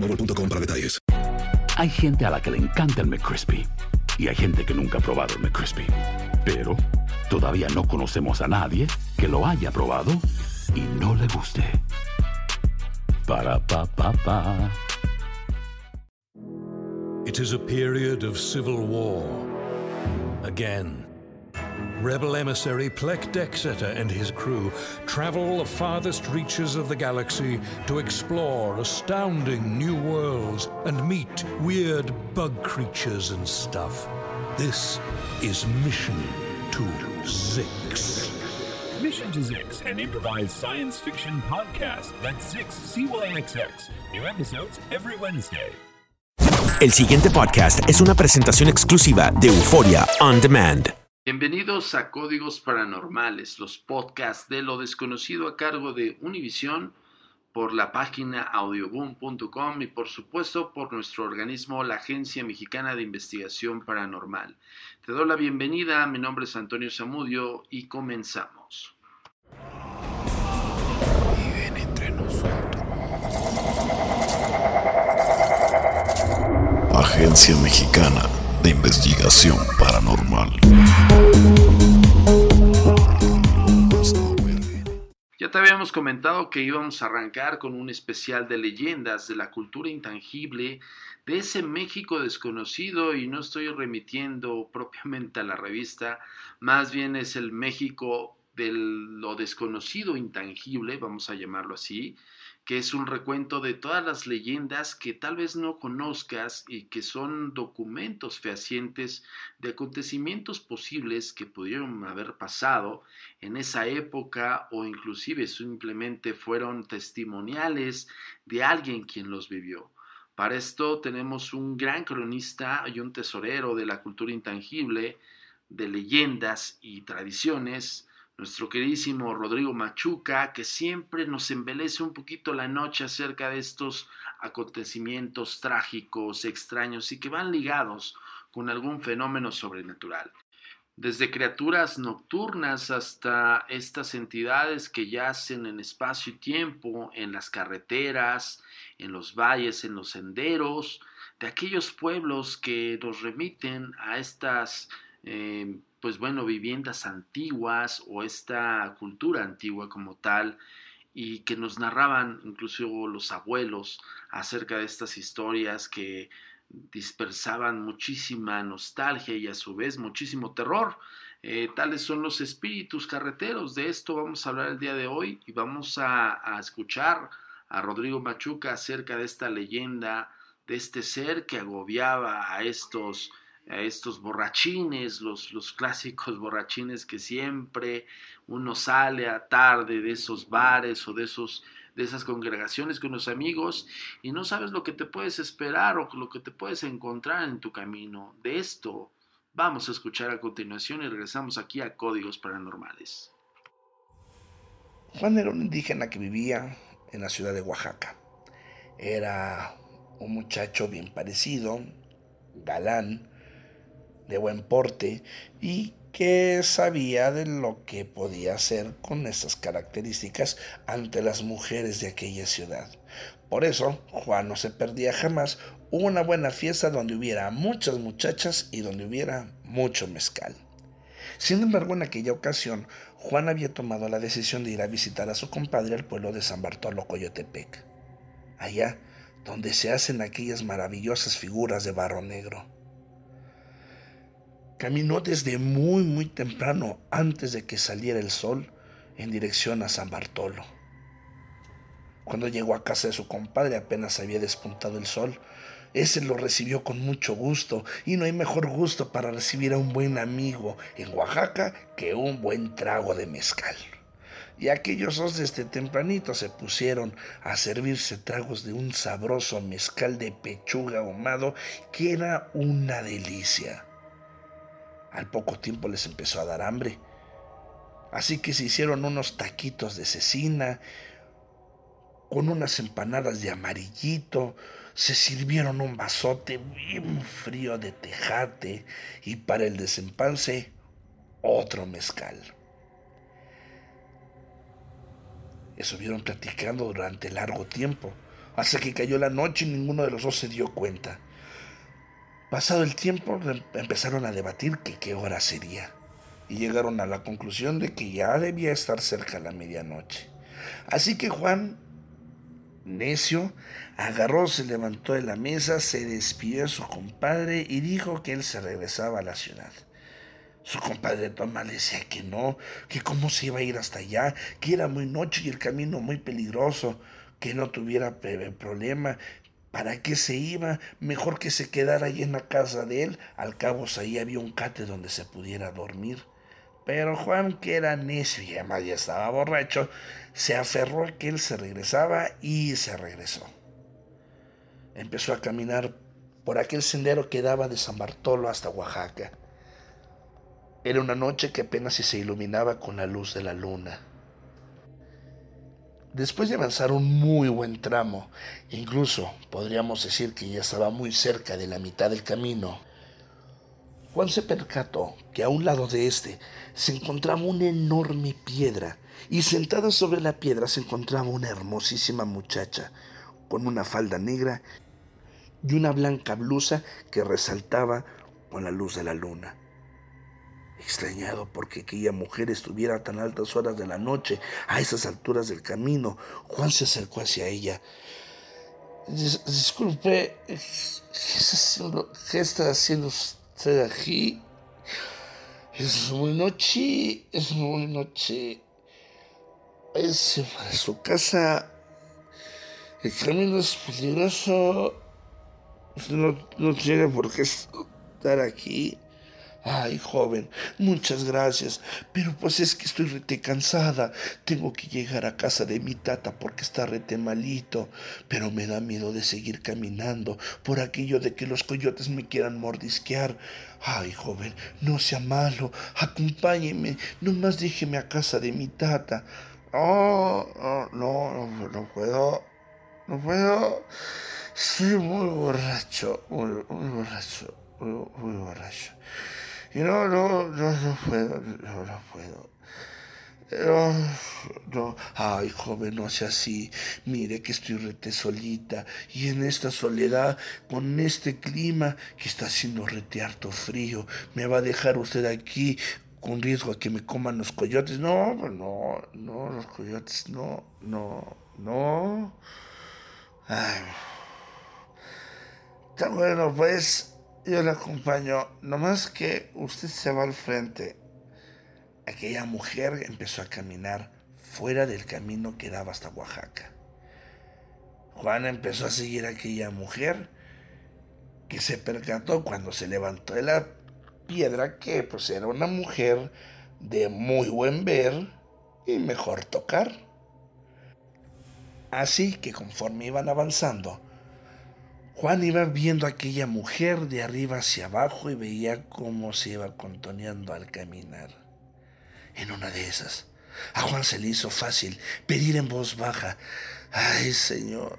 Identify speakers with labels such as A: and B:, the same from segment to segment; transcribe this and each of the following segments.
A: boostmobile.com para detalles.
B: Hay gente a la que le encanta el McCrispy y hay gente que nunca ha probado el McCrispy. Pero todavía no conocemos a nadie que lo haya probado y no le guste. Para pa pa pa.
C: It is a period of civil war. Again. Rebel emissary Plek Dexeter and his crew travel the farthest reaches of the galaxy to explore astounding new worlds and meet weird bug creatures and stuff. This is Mission to Zix.
D: Mission to Zix, an improvised science fiction podcast. That's Zix, C-Y-X-X. New episodes every Wednesday.
E: El siguiente podcast es una presentación exclusiva de Euforia On Demand.
F: Bienvenidos a Códigos Paranormales, los podcasts de lo desconocido a cargo de Univision por la página audioboom.com y por supuesto por nuestro organismo, la Agencia Mexicana de Investigación Paranormal. Te doy la bienvenida, mi nombre es Antonio Zamudio y comenzamos.
G: Viven entre nosotros.
H: Agencia Mexicana Investigación Paranormal.
F: Ya te habíamos comentado que íbamos a arrancar con un especial de leyendas de la cultura intangible de ese México desconocido y no estoy remitiendo propiamente a la revista, más bien es el México de lo desconocido intangible, vamos a llamarlo así, que es un recuento de todas las leyendas que tal vez no conozcas y que son documentos fehacientes de acontecimientos posibles que pudieron haber pasado en esa época o inclusive simplemente fueron testimoniales de alguien quien los vivió. Para esto tenemos un gran cronista y un tesorero de la cultura intangible, de leyendas y tradiciones, nuestro queridísimo Rodrigo Machuca, que siempre nos embelece un poquito la noche acerca de estos acontecimientos trágicos, extraños y que van ligados con algún fenómeno sobrenatural. Desde criaturas nocturnas hasta estas entidades que yacen en espacio y tiempo, en las carreteras, en los valles, en los senderos, de aquellos pueblos que nos remiten a estas eh, pues bueno, viviendas antiguas o esta cultura antigua como tal y que nos narraban incluso los abuelos acerca de estas historias que dispersaban muchísima nostalgia y a su vez muchísimo terror. Eh, tales son los espíritus carreteros. De esto vamos a hablar el día de hoy y vamos a, escuchar a Rodrigo Machuca acerca de esta leyenda, de este ser que agobiaba a estos estos borrachines, los, los clásicos borrachines que siempre uno sale a tarde de esos bares o de, esos, de esas congregaciones con los amigos y no sabes lo que te puedes esperar o lo que te puedes encontrar en tu camino. De esto vamos a escuchar a continuación y regresamos aquí a Códigos Paranormales.
I: Juan era un indígena que vivía en la ciudad de Oaxaca. Era un muchacho bien parecido, galán, de buen porte y que sabía de lo que podía hacer con esas características ante las mujeres de aquella ciudad. Por eso, Juan no se perdía jamás una buena fiesta donde hubiera muchas muchachas y donde hubiera mucho mezcal. Sin embargo, en aquella ocasión, Juan había tomado la decisión de ir a visitar a su compadre al pueblo de San Bartolo Coyotepec, allá donde se hacen aquellas maravillosas figuras de barro negro. Caminó desde muy muy temprano, antes de que saliera el sol, en dirección a San Bartolo. Cuando llegó a casa de su compadre apenas había despuntado el sol, ese lo recibió con mucho gusto y no hay mejor gusto para recibir a un buen amigo en Oaxaca que un buen trago de mezcal. Y aquellos dos desde tempranito se pusieron a servirse tragos de un sabroso mezcal de pechuga ahumado que era una delicia. Al poco tiempo les empezó a dar hambre, así que se hicieron unos taquitos de cecina con unas empanadas de amarillito, se sirvieron un vasote bien frío de tejate y para el desempance otro mezcal. Estuvieron platicando durante largo tiempo, hasta que cayó la noche y ninguno de los dos se dio cuenta. Pasado el tiempo empezaron a debatir que qué hora sería y llegaron a la conclusión de que ya debía estar cerca la medianoche. Así que Juan necio, agarró, se levantó de la mesa, se despidió de su compadre y dijo que él se regresaba a la ciudad. Su compadre Tomás decía que no, que cómo se iba a ir hasta allá, que era muy noche y el camino muy peligroso, que no tuviera problema. ¿Para qué se iba? Mejor que se quedara ahí en la casa de él. Al cabo ahí había un cate donde se pudiera dormir. Pero Juan, que era necio y además ya estaba borracho, se aferró a que él se regresaba y se regresó. Empezó a caminar por aquel sendero que daba de San Bartolo hasta Oaxaca. Era una noche que apenas se iluminaba con la luz de la luna. Después de avanzar un muy buen tramo, incluso podríamos decir que ya estaba muy cerca de la mitad del camino, Juan se percató que a un lado de éste se encontraba una enorme piedra y sentada sobre la piedra se encontraba una hermosísima muchacha con una falda negra y una blanca blusa que resaltaba con la luz de la luna. Extrañado porque aquella mujer estuviera a tan altas horas de la noche, a esas alturas del camino, Juan se acercó hacia ella. Disculpe, ¿qué está haciendo, qué Estoy aquí. Es muy noche, es muy noche. Es para su casa. El camino es peligroso. Usted no, no tiene por qué estar aquí. Ay, joven, muchas gracias, pero pues es que estoy rete cansada. Tengo que llegar a casa de mi tata porque está rete malito, pero me da miedo de seguir caminando por aquello de que los coyotes me quieran mordisquear. Ay, joven, no sea malo, acompáñeme, nomás déjeme a casa de mi tata. Oh, oh no, no, no puedo, no puedo. Estoy muy borracho, muy, borracho, muy borracho. Y no, no, no, no puedo, no, no puedo. No, no, ay, joven, no sea así. Mire que estoy rete solita. Y en esta soledad, con este clima que está haciendo rete harto frío, me va a dejar usted aquí con riesgo a que me coman los coyotes. No, no, no, los coyotes, no, no, no. Ay. Está bueno, pues yo le acompaño, nomás que usted se va al frente. Aquella mujer empezó a caminar fuera del camino que daba hasta Oaxaca. Juan empezó a seguir a aquella mujer que se percató cuando se levantó de la piedra que pues era una mujer de muy buen ver y mejor tocar. Así que conforme iban avanzando, Juan iba viendo a aquella mujer de arriba hacia abajo y veía cómo se iba contoneando al caminar. En una de esas, a Juan se le hizo fácil pedir en voz baja, ay Señor,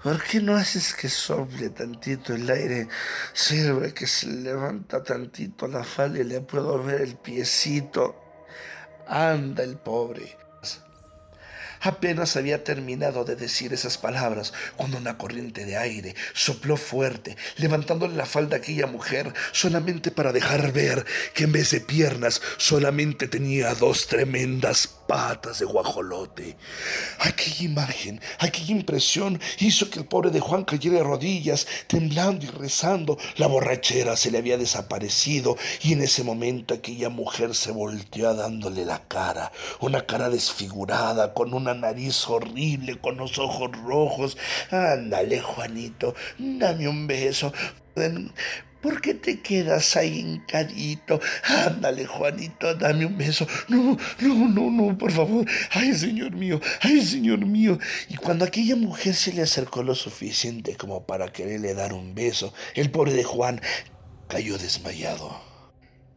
I: ¿Por qué no haces que sople tantito el aire? Sirve que se levanta tantito la falda y le puedo ver el piecito. Anda el pobre. Apenas había terminado de decir esas palabras cuando una corriente de aire sopló fuerte, levantándole la falda a aquella mujer solamente para dejar ver que en vez de piernas solamente tenía dos tremendas patas de guajolote. Aquella imagen, aquella impresión hizo que el pobre de Juan cayera de rodillas, temblando y rezando. La borrachera se le había desaparecido y en ese momento aquella mujer se volteó dándole la cara, una cara desfigurada, con una nariz horrible, con los ojos rojos. Ándale, Juanito, dame un beso. ¿Por qué te quedas ahí hincadito? Ándale, Juanito, dame un beso. No, no, no, no, por favor. Ay, Señor mío, ay, Señor mío. Y cuando aquella mujer se le acercó lo suficiente como para quererle dar un beso, el pobre de Juan cayó desmayado.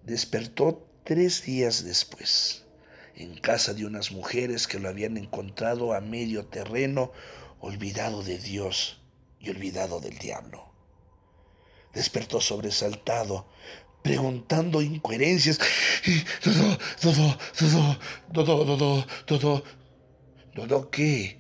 I: Despertó tres días después, en casa de unas mujeres que lo habían encontrado a medio terreno, olvidado de Dios y olvidado del diablo despertó sobresaltado, preguntando incoherencias. Todo, todo, todo, todo, todo, todo, todo, ¿qué?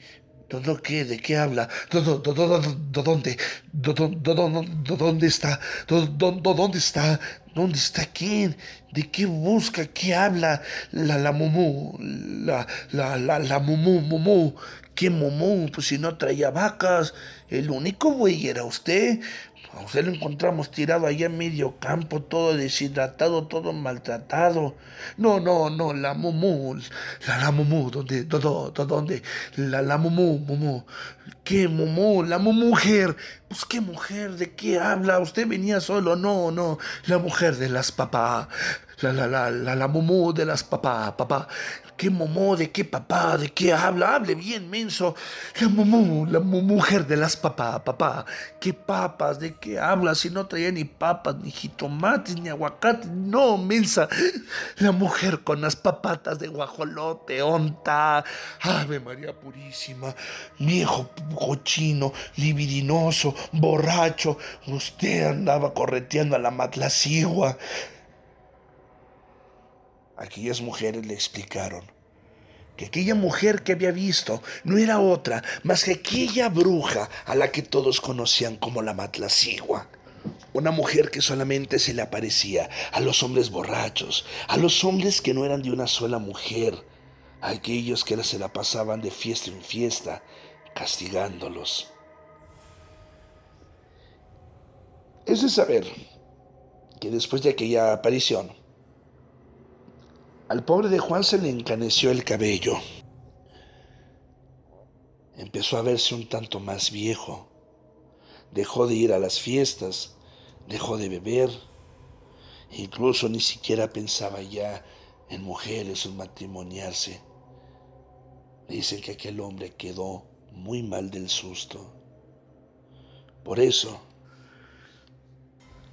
I: ¿Todo qué? ¿De qué habla? ¿Todo, todo, dónde? ¿Dónde está? ¿Dónde está? ¿Dónde está quién? ¿De qué busca? ¿Qué habla? La, la mumu, la, la, la, la mumu, mumu. ¿Qué mumu? Pues si no traía vacas, el único güey era usted. A usted lo encontramos tirado allá en medio campo, todo deshidratado, todo maltratado. No, no, no, la mumu, la, la mumu, ¿dónde, dónde, dónde? La, la mumu, mumu. ¿Qué mumu? La mujer. Pues qué mujer, ¿de qué habla? Usted venía solo, no, no. La mujer de las papás. La, la, la, la, la mumu de las papá, papá. ¿Qué momó? ¿De qué papá? ¿De qué habla? Hable bien, menso. La momó, la mujer de las papá, papá. ¿Qué papas? ¿De qué habla? Si no traía ni papas, ni jitomates, ni aguacate. No, mensa. La mujer con las papatas de guajolote, onta. Ave María Purísima. Viejo cochino, libidinoso, borracho. Usted andaba correteando a la matlacigua. Aquellas mujeres le explicaron que aquella mujer que había visto no era otra más que aquella bruja a la que todos conocían como la matlacigua. Una mujer que solamente se le aparecía a los hombres borrachos, a los hombres que no eran de una sola mujer, a aquellos que se la pasaban de fiesta en fiesta, castigándolos. Es de saber que después de aquella aparición, al pobre de Juan se le encaneció el cabello. Empezó a verse un tanto más viejo. Dejó de ir a las fiestas, dejó de beber. Incluso ni siquiera pensaba ya en mujeres o en matrimoniarse. Dicen que aquel hombre quedó muy mal del susto. Por eso,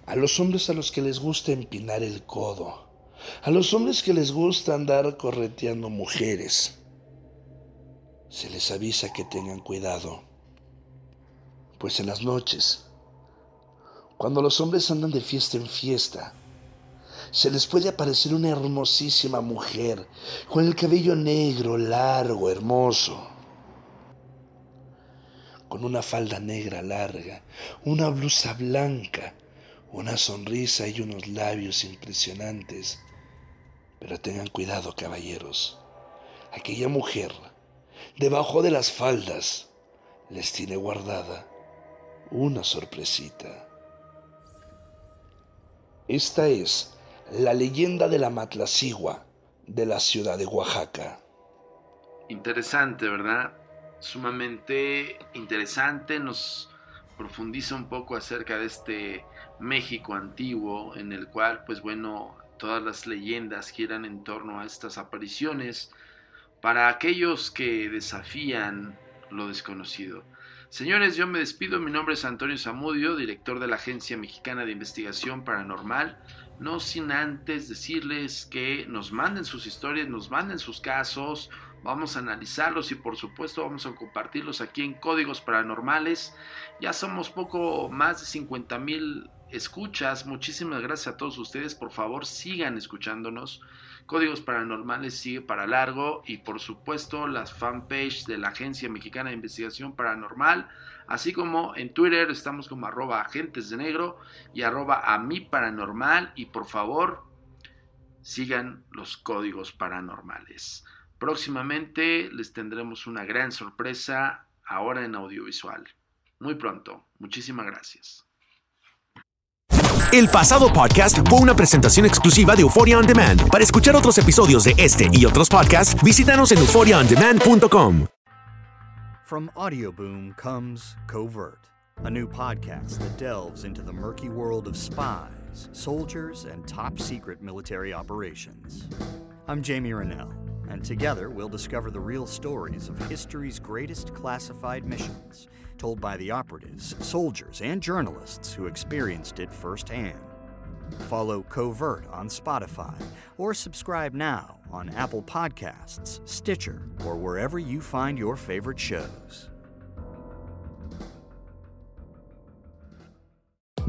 I: a los hombres a los que les gusta empinar el codo, a los hombres que les gusta andar correteando mujeres, se les avisa que tengan cuidado, pues en las noches, cuando los hombres andan de fiesta en fiesta, se les puede aparecer una hermosísima mujer con el cabello negro, largo, hermoso, con una falda negra larga, una blusa blanca, una sonrisa y unos labios impresionantes pero tengan cuidado, caballeros. Aquella mujer, debajo de las faldas, les tiene guardada una sorpresita. Esta es la leyenda de la Matlacigua de la ciudad de Oaxaca.
F: Interesante, ¿verdad? Sumamente interesante. Nos profundiza un poco acerca de este México antiguo en el cual, pues bueno, todas las leyendas giran en torno a estas apariciones para aquellos que desafían lo desconocido. Señores, yo me despido. Mi nombre es Antonio Zamudio, director de la Agencia Mexicana de Investigación Paranormal. No sin antes decirles que nos manden sus historias, nos manden sus casos Vamos a analizarlos y por supuesto vamos a compartirlos aquí en Códigos Paranormales. Ya somos poco más de 50 mil escuchas. Muchísimas gracias a todos ustedes. Por favor sigan escuchándonos. Códigos Paranormales sigue para largo y por supuesto las fanpage de la Agencia Mexicana de Investigación Paranormal, así como en Twitter estamos como arroba agentes de negro y arroba a mi paranormal y por favor sigan los códigos paranormales. Próximamente les tendremos una gran sorpresa ahora en audiovisual. Muy pronto. Muchísimas gracias.
E: El pasado podcast fue una presentación exclusiva de Euphoria On Demand. Para escuchar otros episodios de este y otros podcasts, visítanos en euphoriaondemand.com.
J: From Audioboom comes Covert, a new podcast that delves into the murky world of spies, soldiers, and top secret military operations. I'm Jamie Rennell, and together we'll discover the real stories of history's greatest classified missions told by the operatives, soldiers, and journalists who experienced it firsthand. Follow Covert on Spotify or subscribe now on Apple Podcasts, Stitcher, or wherever you find your favorite shows.